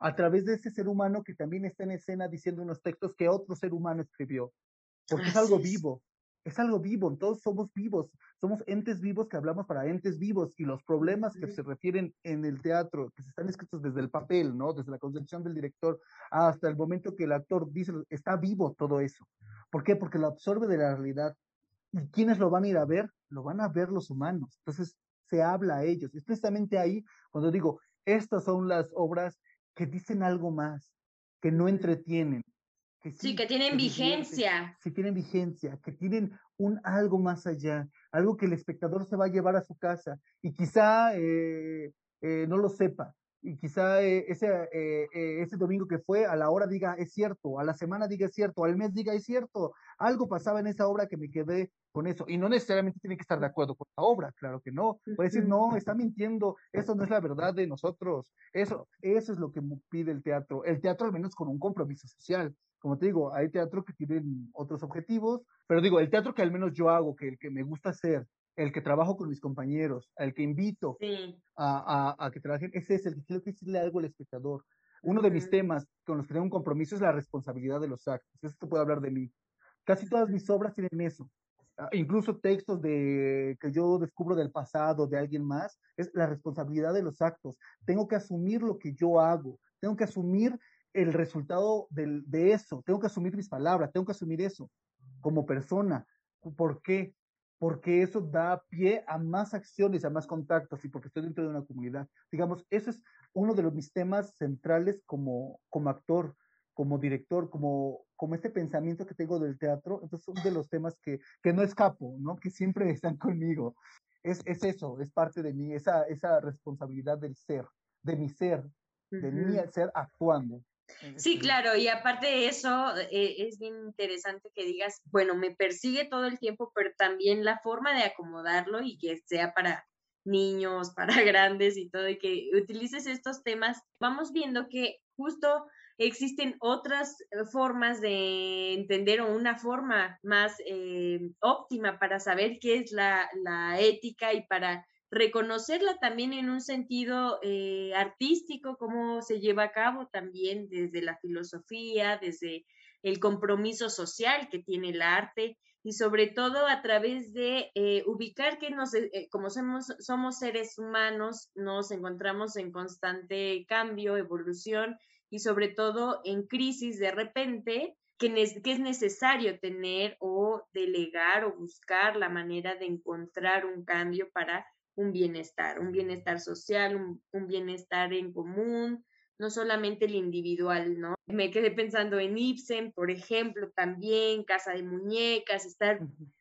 G: A través de ese ser humano que también está en escena diciendo unos textos que otro ser humano escribió. Porque es algo vivo, es algo vivo, todos somos vivos, somos entes vivos que hablamos para entes vivos y los problemas que se refieren en el teatro, que se están escritos desde el papel, ¿no? Desde la concepción del director hasta el momento que el actor dice, está vivo todo eso. ¿Por qué? Porque lo absorbe de la realidad. ¿Y quiénes lo van a ir a ver? Lo van a ver los humanos. Entonces se habla a ellos. Es precisamente ahí cuando digo, estas son las obras que dicen algo más, que no entretienen, que
F: Sí,
G: sí,
F: que tienen
G: que
F: vigencia.
G: que tienen vigencia, que tienen un algo más allá, algo que el espectador se va a llevar a su casa y quizá eh, eh, no lo sepa, y quizá eh, ese, ese domingo que fue, a la hora diga es cierto, a la semana diga es cierto, al mes diga es cierto. Algo pasaba en esa obra que me quedé con eso. Y no necesariamente tiene que estar de acuerdo con la obra, claro que no. Puede decir, no, está mintiendo, eso no es la verdad de nosotros. Eso, eso es lo que pide el teatro. El teatro al menos con un compromiso social. Como te digo, hay teatro que tienen otros objetivos, pero digo, el teatro que al menos yo hago, que el que me gusta hacer, el que trabajo con mis compañeros, el que invito a, a, que trabajen, ese es el que quiero decirle algo al espectador. Uno de mis temas con los que tengo un compromiso es la responsabilidad de los actos. Esto puede hablar de mí. Casi todas mis obras tienen eso. Ah, incluso textos de que yo descubro del pasado de alguien más, es la responsabilidad de los actos. Tengo que asumir lo que yo hago, tengo que asumir el resultado del, de eso, tengo que asumir mis palabras, tengo que asumir eso como persona. ¿Por qué? porque eso da pie a más acciones, a más contactos y porque estoy dentro de una comunidad. Digamos, eso es uno de los, mis temas centrales como, como actor, como director, como, como este pensamiento que tengo del teatro. Entonces, son de los temas que, que no escapo, ¿no? que siempre están conmigo. Es, es eso, es parte de mí, esa, esa responsabilidad del ser, de mi ser, de mi ser actuando.
F: Sí, claro, y aparte de eso, eh, es bien interesante que digas, bueno, me persigue todo el tiempo, pero también la forma de acomodarlo y que sea para niños, para grandes y todo, y que utilices estos temas, vamos viendo que justo existen otras eh, formas de entender o una forma más eh, óptima para saber qué es la, la ética y para reconocerla también en un sentido eh, artístico, cómo se lleva a cabo también desde la filosofía, desde el compromiso social que tiene el arte y sobre todo a través de eh, ubicar que nos, eh, como somos, somos seres humanos, nos encontramos en constante cambio, evolución y sobre todo en crisis de repente, que, que, es necesario tener o delegar o buscar la manera de encontrar un cambio para un bienestar, un bienestar social, un, bienestar en común, no solamente el individual, ¿no? Me quedé pensando en Ibsen, por ejemplo, también, Casa de Muñecas, estar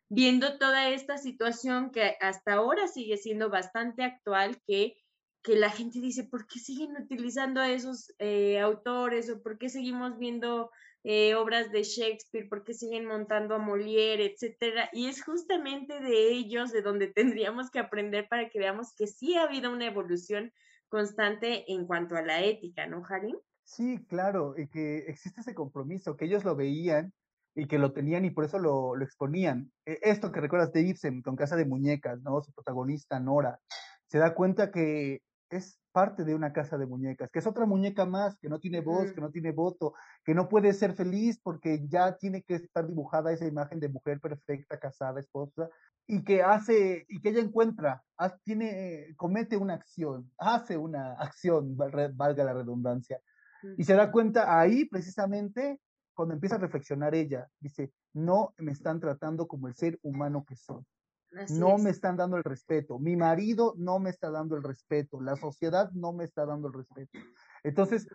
F: viendo toda esta situación que hasta ahora sigue siendo bastante actual, que, que la gente dice, ¿por qué siguen utilizando a esos eh, autores o por qué seguimos viendo eh, obras de Shakespeare, porque siguen montando a Molière, etcétera. Y es justamente de ellos de donde tendríamos que aprender para que veamos que sí ha habido una evolución constante en cuanto a la ética, ¿no, Harim?
G: Sí, claro, y que existe ese compromiso, que ellos lo veían y que lo tenían y por eso lo, lo exponían. E, esto que recuerdas de Ibsen con Casa de Muñecas, ¿no? Su protagonista, Nora, se da cuenta que es parte de una casa de muñecas, que es otra muñeca más, que no tiene voz, que no tiene voto, que no puede ser feliz porque ya tiene que estar dibujada esa imagen de mujer perfecta, casada, esposa, y que hace, y que ella encuentra, tiene, comete una acción, hace una acción, valga la redundancia, y se da cuenta ahí precisamente cuando empieza a reflexionar ella, dice, no me están tratando como el ser humano que soy no me están dando el respeto, mi marido no me está dando el respeto, la sociedad no me está dando el respeto. Entonces,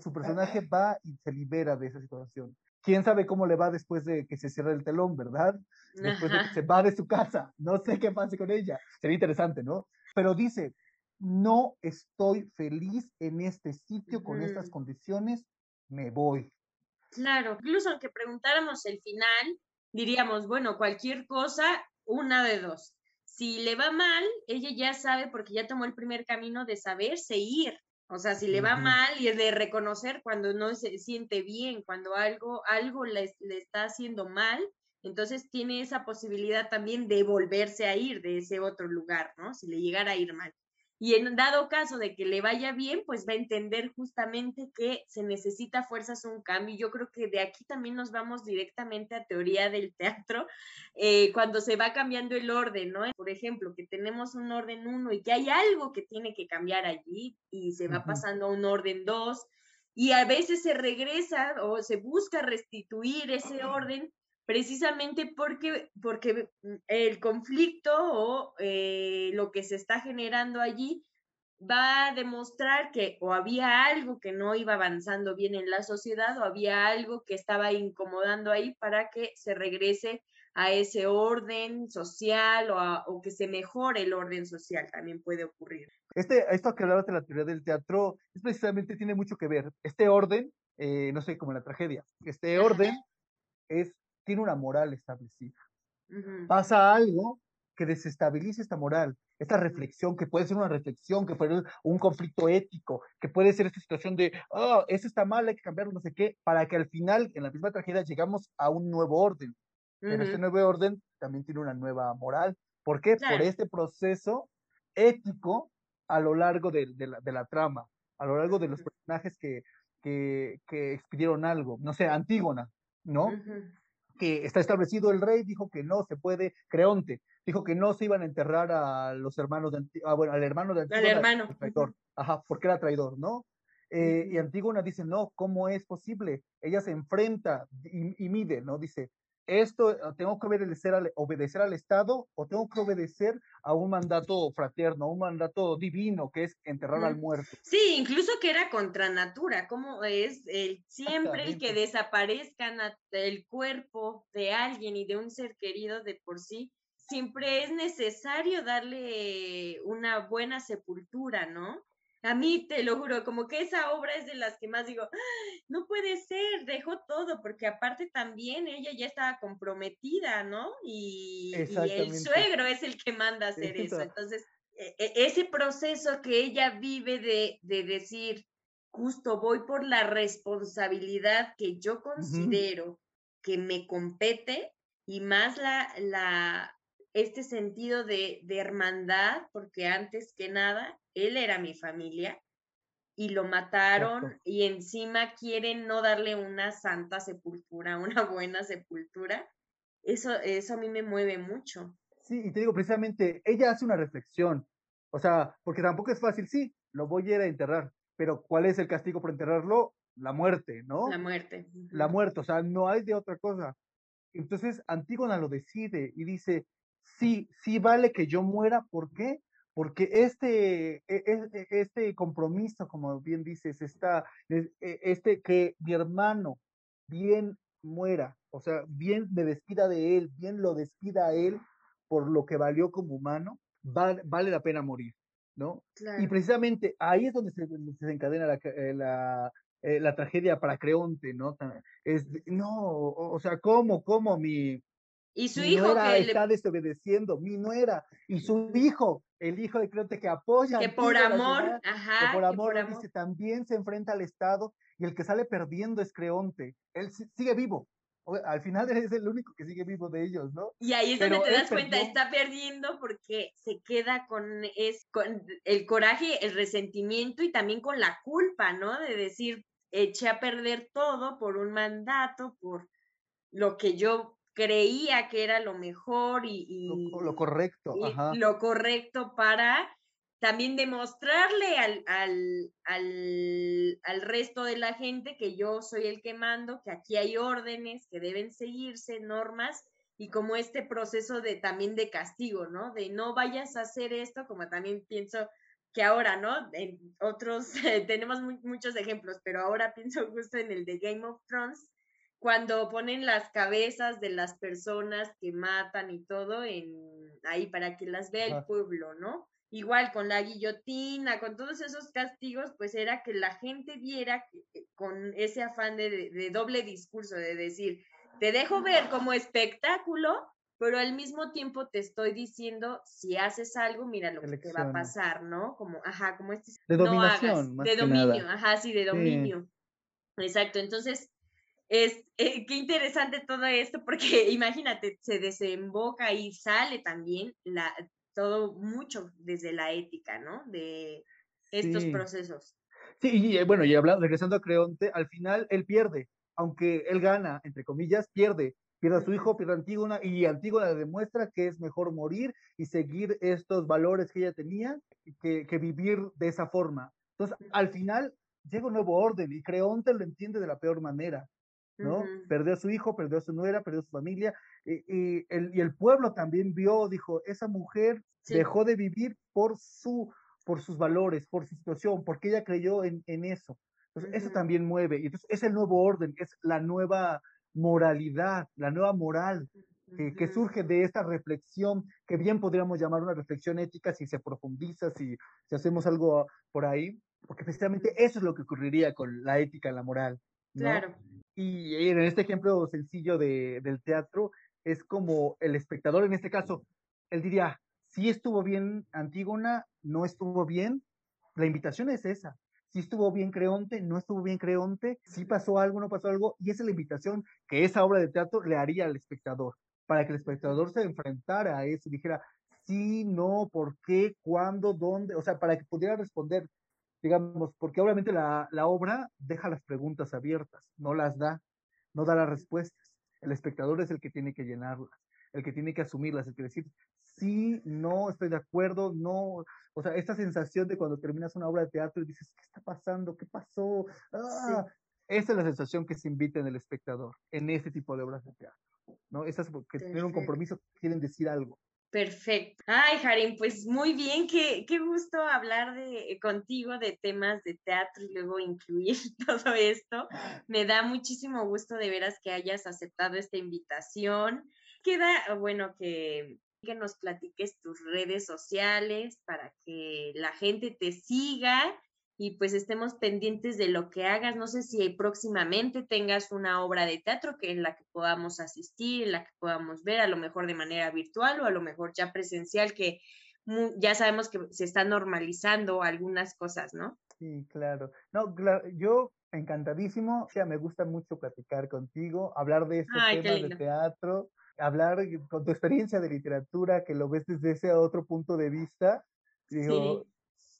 G: su personaje va y se libera de esa situación. ¿Quién sabe cómo le va después de que se cierre el telón, verdad? Después de que se va de su casa. No sé qué pase con ella. Sería interesante, ¿no? Pero dice, no estoy feliz en este sitio con estas condiciones, me voy.
F: Claro, incluso aunque preguntáramos el final, diríamos, bueno, cualquier cosa una de dos. Si le va mal, ella ya sabe porque ya tomó el primer camino de saberse ir. O sea, si le va mal y es de reconocer cuando no se siente bien, cuando algo, algo le, le está haciendo mal, entonces tiene esa posibilidad también de volverse a ir de ese otro lugar, ¿no? Si le llegara a ir mal. Y en dado caso de que le vaya bien, pues va a entender justamente que se necesita fuerzas un cambio. Yo creo que de aquí también nos vamos directamente a teoría del teatro, eh, cuando se va cambiando el orden, ¿no? Por ejemplo, que tenemos un orden uno y que hay algo que tiene que cambiar allí y se va pasando a un orden dos y a veces se regresa o se busca restituir ese orden precisamente porque, porque mm, el conflicto o eh, lo que se está generando allí va a demostrar que o había algo que no iba avanzando bien en la sociedad o había algo que estaba incomodando ahí para que se regrese a ese orden social o, a- o que se mejore el orden social, también puede ocurrir.
G: Este, esto que hablabas de la teoría del teatro, es precisamente tiene mucho que ver. Este orden, eh, no sé, como la tragedia, este orden es, tiene una moral establecida.
F: Ujú.
G: Pasa algo que desestabiliza esta moral, esta reflexión, que puede ser una reflexión, que puede ser un conflicto ético, que puede ser esta situación de, oh, eso está mal, hay que cambiarlo, no sé qué, para que al final, en la misma tragedia, llegamos a un nuevo orden. Pero este nuevo orden también tiene una nueva moral. ¿Por qué? Por
F: Claro.
G: este proceso ético a lo largo de, de la, de la trama, a lo largo de los personajes que, que, que expidieron algo. No sé, Antígona, ¿no?
F: Ujú.
G: Que está establecido el rey, dijo que no se puede, Creonte, dijo que no se iban a enterrar a los hermanos de Antí- ah, bueno, al hermano de
F: Al
G: Antígona,
F: hermano.
G: traidor, ajá, porque era traidor, ¿no? Eh, y. Antígona dice, no, ¿cómo es posible? Ella se enfrenta y, y mide, ¿no? Dice, esto, eh, tengo que obedecer al, obedecer al Estado o tengo que obedecer a un mandato fraterno, a un mandato divino, que es enterrar al muerto.
F: Sí, incluso que era contra natura, como es el siempre el que
G: Exactamente.
F: desaparezca na- el cuerpo de alguien y de un ser querido de por sí, siempre es necesario darle una buena sepultura, ¿no? A mí te lo juro, como que esa obra es de las que más digo, "Ah, no puede ser, dejó todo, porque aparte también ella ya estaba comprometida, ¿no? Y, y el suegro es el que manda a hacer eso. Entonces, e- e- ese proceso que ella vive de, de decir, justo voy por la responsabilidad que yo considero que me compete y más la, la, este sentido de, de hermandad, porque antes que nada, él era mi familia y lo mataron
G: Exacto.
F: y encima quieren no darle una santa sepultura, una buena sepultura. Eso, eso a mí me mueve mucho.
G: Sí, y te digo, precisamente, ella hace una reflexión. O sea, porque tampoco es fácil, sí, lo voy a ir a enterrar, pero ¿cuál es el castigo por enterrarlo? La muerte, ¿no?
F: La muerte.
G: La muerte, o sea, no hay de otra cosa. Entonces, Antígona lo decide y dice, sí, sí vale que yo muera, ¿por qué? Porque este, e- e- e- este compromiso, como bien dices, esta, e- e- este que mi hermano bien muera, o sea, bien me despida de él, bien lo despida a él por lo que valió como humano, va- vale la pena morir, ¿no? Y
F: Claro.
G: precisamente ahí es donde se, se desencadena la, eh, la, eh, la tragedia para Creonte, ¿no? Es, no, o, o sea, ¿cómo, cómo mi,
F: Y su
G: mi
F: hijo
G: nuera
F: que, le-
G: está desobedeciendo, mi nuera y su hijo, el hijo de Creonte que apoya
F: que por amor,
G: que
F: ajá,
G: por
F: que por amor.
G: dice, también se enfrenta al Estado y el que sale perdiendo es Creonte. Él si- sigue vivo. Al final es el único que sigue vivo de ellos, ¿no?
F: Y ahí es
G: Pero
F: donde te das cuenta,
G: perdió.
F: está perdiendo porque se queda con, es, con el coraje, el resentimiento y también con la culpa, ¿no? De decir, eché a perder todo por un mandato, por lo que yo creía que era lo mejor y,
G: Lo,
F: y-
G: co- lo correcto,
F: y
G: ajá.
F: lo correcto para también demostrarle al, al, al, al resto de la gente que yo soy el que mando, que aquí hay órdenes, que deben seguirse, normas, y como este proceso de también de castigo, ¿no? De no vayas a hacer esto, como también pienso que ahora, ¿no? En otros, tenemos mu- muchos ejemplos, pero ahora pienso justo en el de Game of Thrones, cuando ponen las cabezas de las personas que matan y todo en ahí para que las vea el pueblo, ¿no? Igual con la guillotina, con todos esos castigos, pues era que la gente viera con ese afán de, doble discurso, de decir, te dejo ver como espectáculo, pero al mismo tiempo te estoy diciendo, si haces algo, mira lo que te va a pasar, ¿no? Como, ajá, como este,
G: De
F: no
G: dominación,
F: hagas,
G: más
F: de
G: que
F: dominio,
G: nada.
F: ajá, sí, de
G: Sí.
F: dominio. Exacto, entonces, es, eh, qué interesante todo esto, porque imagínate, se desemboca y sale también la, todo mucho desde la ética, ¿no? De estos
G: Sí.
F: procesos.
G: Sí, y bueno, y hablando, regresando a Creonte, al final él pierde, aunque él gana, entre comillas, pierde. Pierde a su hijo, pierde a Antígona, y Antígona le demuestra que es mejor morir y seguir estos valores que ella tenía que, que vivir de esa forma. Entonces, al final llega un nuevo orden y Creonte lo entiende de la peor manera, ¿no? Perdió a su hijo, perdió a su nuera, perdió a su familia, y, y el, y el pueblo también vio, dijo, esa mujer
F: Sí.
G: dejó de vivir por su por sus valores, por su situación, porque ella creyó en, en eso. Entonces, eso también mueve. Y entonces, es el nuevo orden, es la nueva moralidad, la nueva moral que, surge de esta reflexión, que bien podríamos llamar una reflexión ética si se profundiza, si, si hacemos algo por ahí, porque precisamente eso es lo que ocurriría con la ética, la moral, ¿no?
F: Claro.
G: Y en este ejemplo sencillo de, del teatro, es como el espectador, en este caso, él diría, si estuvo bien Antígona, no estuvo bien, la invitación es esa. Si estuvo bien Creonte, no estuvo bien Creonte, si pasó algo, no pasó algo, y esa es la invitación que esa obra de teatro le haría al espectador, para que el espectador se enfrentara a eso y dijera, sí, no, por qué, cuándo, dónde, o sea, para que pudiera responder, digamos, porque obviamente la, la obra deja las preguntas abiertas, no las da, no da las respuestas. El espectador es el que tiene que llenarlas, el que tiene que asumirlas, el que decir, sí, no, estoy de acuerdo, no, o sea, esta sensación de cuando terminas una obra de teatro y dices, ¿qué está pasando? ¿Qué pasó? Ah, esa es la sensación que se invita en el espectador, en este tipo de obras de teatro, ¿no? Esas que tienen un compromiso, quieren decir algo.
F: Perfecto. Ay, Harim, pues muy bien, qué, qué gusto hablar de, contigo de temas de teatro y luego incluir todo esto. Me da muchísimo gusto de veras que hayas aceptado esta invitación. Queda, bueno, que, que nos platiques tus redes sociales para que la gente te siga y pues estemos pendientes de lo que hagas. No sé si próximamente tengas una obra de teatro que en la que podamos asistir, en la que podamos ver, a lo mejor de manera virtual o a lo mejor ya presencial, que ya sabemos que se están normalizando algunas cosas, ¿no?
G: Sí, claro. No, cla- yo encantadísimo, o sea, me gusta mucho platicar contigo, hablar de estos
F: Ay,
G: temas de teatro, hablar con tu experiencia de literatura, que lo ves desde ese otro punto de vista, digo,
F: Sí.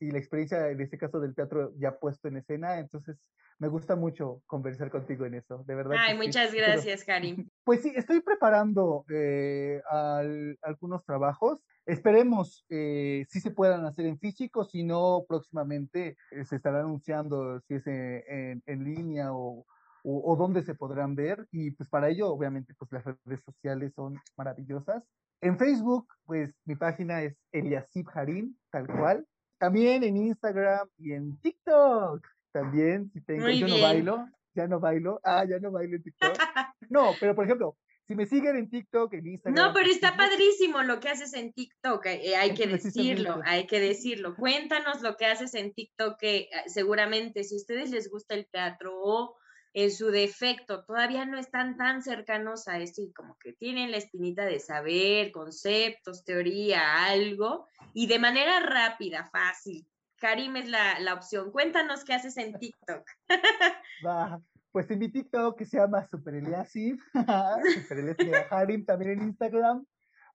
G: Y la experiencia en este caso del teatro ya puesto en escena, entonces me gusta mucho conversar contigo en eso, de verdad
F: Ay,
G: sí.
F: muchas
G: Pero-
F: gracias, Karim.
G: pues sí, estoy preparando eh, al- algunos trabajos. Esperemos eh, si se puedan hacer en físico, si no, próximamente eh, se estará anunciando si es en, en- en línea o, o, o dónde se podrán ver. Y pues para ello, obviamente, pues las redes sociales son maravillosas. En Facebook, pues mi página es Eliasib Harim, tal cual. También en Instagram y en TikTok. También, si tengo,
F: Muy
G: yo no bailo, ya no bailo. Ah, ya no bailo en TikTok. No, pero por ejemplo, si me siguen en TikTok, en Instagram.
F: No, pero está padrísimo lo que haces en TikTok, eh, hay que decirlo, hay que decirlo. Cuéntanos lo que haces en TikTok, que eh, seguramente si a ustedes les gusta el teatro o en su defecto todavía no están tan cercanos a esto y como que tienen la espinita de saber conceptos, teoría, algo, y de manera rápida, fácil. Karim es la, la opción. Cuéntanos qué haces en TikTok.
G: Pues en mi TikTok que se llama Super Eliasif, Super Harim, también en Instagram.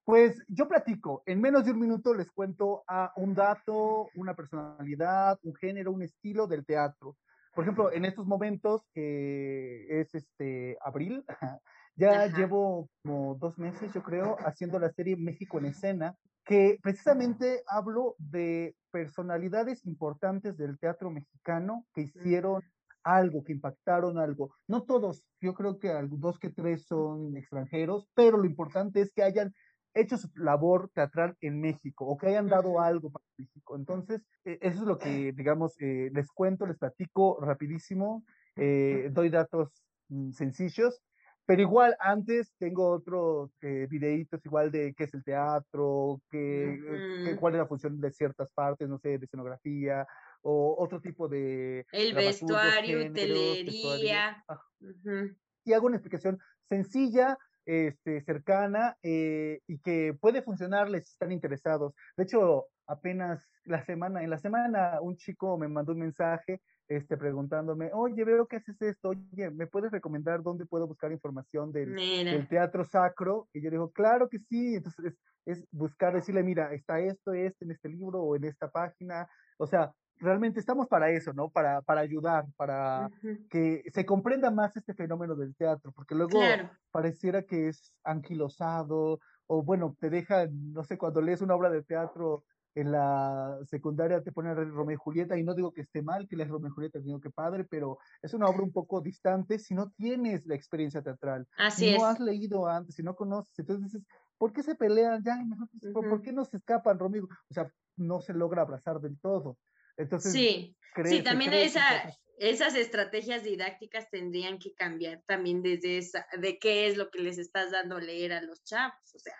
G: Pues yo platico, en menos de un minuto les cuento a un dato, una personalidad, un género, un estilo del teatro. Por ejemplo, en estos momentos, que es este abril, ya
F: Ajá.
G: llevo como dos meses, yo creo, haciendo la serie México en escena, que precisamente hablo de personalidades importantes del teatro mexicano que hicieron algo, que impactaron algo. No todos, yo creo que dos que tres son extranjeros, pero lo importante es que hayan hecho su labor teatral en México o que hayan dado algo para México. Entonces, eh, eso es lo que, digamos, eh, les cuento, les platico rapidísimo, eh, doy datos mm, sencillos, pero igual antes tengo otros eh, videitos igual de qué es el teatro, qué, qué- cuál es la función de ciertas partes, no sé, de escenografía o otro tipo de
F: El vestuario,
G: géneros, vestuario.
F: utelería.
G: Ajá
F: Ujú.
G: y hago una explicación sencilla, este, cercana eh, y que puede funcionarles si están interesados. De hecho, apenas la semana, en la semana, un chico me mandó un mensaje este, preguntándome, oye, veo que haces esto, oye, ¿me puedes recomendar dónde puedo buscar información del, teatro sacro? Y yo digo, claro que sí. Entonces es, es buscar, decirle, mira, está esto, este en este libro o en esta página. O sea, realmente estamos para eso, ¿no? Para, para ayudar, para que se comprenda más este fenómeno del teatro, porque luego
F: Claro.
G: pareciera que es anquilosado, o bueno, te deja, no sé, cuando lees una obra de teatro en la secundaria te ponen Romeo y Julieta, y no digo que esté mal que leas Romeo y Julieta, digo que padre, pero es una obra un poco distante si no tienes la experiencia teatral,
F: Así
G: si
F: es.
G: no has leído antes, si no conoces, entonces dices, ¿por qué se pelean? Ya, mejor, ¿por, qué no se escapan, Romeo? O sea, no se logra abrazar del todo. Entonces,
F: Sí, sí, también esa, esas estrategias didácticas tendrían que cambiar también desde esa, de qué es lo que les estás dando a leer a los chavos, o sea.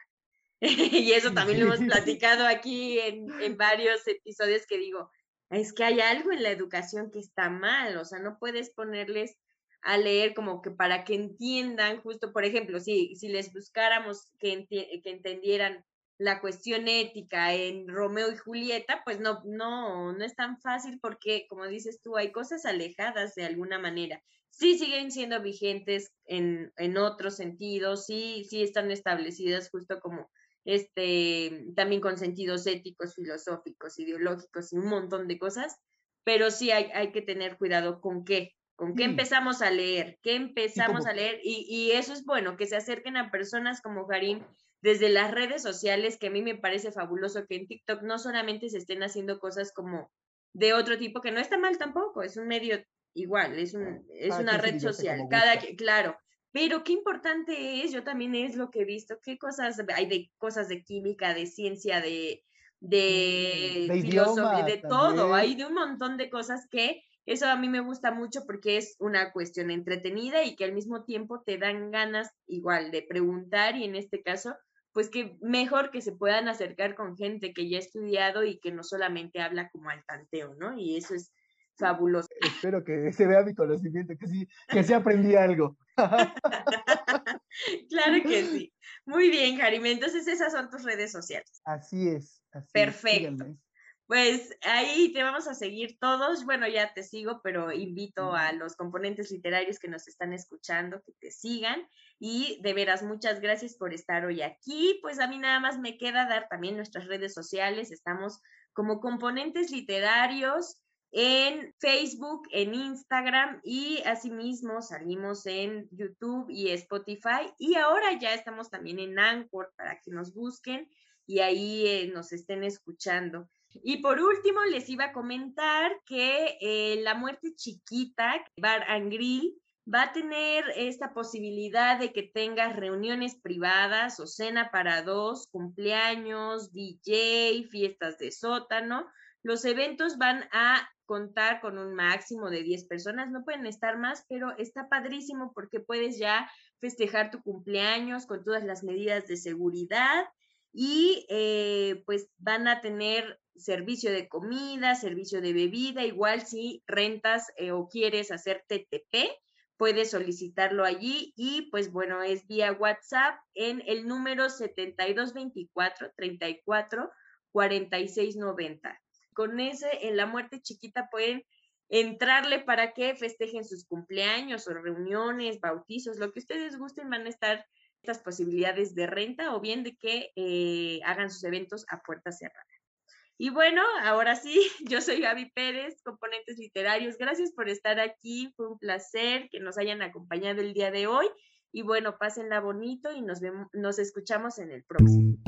F: Y eso también lo hemos platicado aquí en, en varios episodios que digo, es que hay algo en la educación que está mal, o sea, no puedes ponerles a leer como que para que entiendan justo, por ejemplo, si, si les buscáramos que, que entendieran la cuestión ética en Romeo y Julieta, pues no, no, no es tan fácil porque, como dices tú, hay cosas alejadas de alguna manera. Sí siguen siendo vigentes en, en otros sentidos, sí, sí están establecidas justo como este, también con sentidos éticos, filosóficos, ideológicos y un montón de cosas, pero sí hay, hay que tener cuidado con qué, con qué
G: Sí.
F: empezamos a leer, qué empezamos a leer, y, y eso es bueno, que se acerquen a personas como Karim desde las redes sociales, que a mí me parece fabuloso que en TikTok no solamente se estén haciendo cosas como de otro tipo, que no está mal tampoco, es un medio igual, es, un, es una red social, cada, que- claro, pero qué importante es, yo también es lo que he visto, qué cosas hay de cosas de química, de ciencia, de, de,
G: de
F: filosofía, de todo,
G: también.
F: hay de un montón de cosas que eso a mí me gusta mucho porque es una cuestión entretenida y que al mismo tiempo te dan ganas igual de preguntar y en este caso, pues que mejor que se puedan acercar con gente que ya ha estudiado y que no solamente habla como al tanteo, ¿no? Y eso es fabuloso.
G: Espero que se vea mi conocimiento, que sí, que sí aprendí algo.
F: Claro que sí. Muy bien, Jarime. Entonces esas son tus redes sociales.
G: Así es. Así
F: Perfecto. Pues ahí te vamos a seguir todos. Bueno, ya te sigo, pero invito a los componentes literarios que nos están escuchando que te sigan. Y de veras, muchas gracias por estar hoy aquí. Pues a mí nada más me queda dar también nuestras redes sociales. Estamos como componentes literarios en Facebook, en Instagram y asimismo salimos en YouTube y Spotify. Y ahora ya estamos también en Anchor para que nos busquen y ahí eh, nos estén escuchando. Y por último, les iba a comentar que eh, La Muerte Chiquita, Bar and Grill, va a tener esta posibilidad de que tengas reuniones privadas o cena para dos, cumpleaños, DJ, fiestas de sótano. Los eventos van a contar con un máximo de 10 personas, no pueden estar más, pero está padrísimo porque puedes ya festejar tu cumpleaños con todas las medidas de seguridad y eh, pues van a tener servicio de comida, servicio de bebida, igual si rentas eh, o quieres hacer TTP, puedes solicitarlo allí y pues bueno, es vía WhatsApp en el número 7224 34 46 90. Con ese en la muerte chiquita pueden entrarle para que festejen sus cumpleaños o reuniones, bautizos, lo que ustedes gusten, van a estar estas posibilidades de renta o bien de que eh, hagan sus eventos a puerta cerrada. Y bueno, ahora sí, yo soy Gaby Pérez, componentes literarios. Gracias por estar aquí, fue un placer que nos hayan acompañado el día de hoy. Y bueno, pásenla bonito y nos, vemos, nos escuchamos en el próximo.